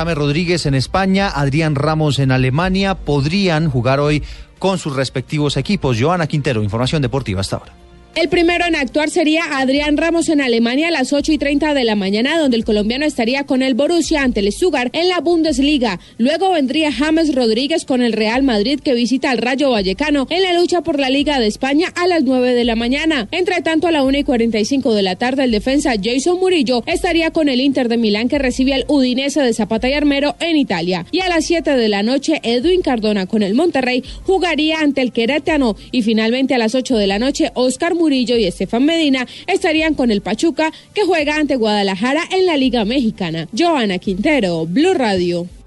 James Rodríguez en España, Adrián Ramos en Alemania podrían jugar hoy con sus respectivos equipos. Joana Quintero, información deportiva hasta ahora. El primero en actuar sería Adrián Ramos en Alemania a las 8 y 30 de la mañana, donde el colombiano estaría con el Borussia ante el Stuttgart en la Bundesliga. Luego vendría James Rodríguez con el Real Madrid que visita al Rayo Vallecano en la lucha por la Liga de España a las 9 de la mañana. Entre tanto, a la 1 y 45 de la tarde, el defensa Jason Murillo estaría con el Inter de Milán que recibe al Udinese de Zapata y Armero en Italia. Y a las 7 de la noche, Edwin Cardona con el Monterrey jugaría ante el Querétano. Y finalmente a las 8 de la noche, Oscar Murillo y Estefan Medina estarían con el Pachuca, que juega ante Guadalajara en la Liga Mexicana. Joana Quintero, Blue Radio.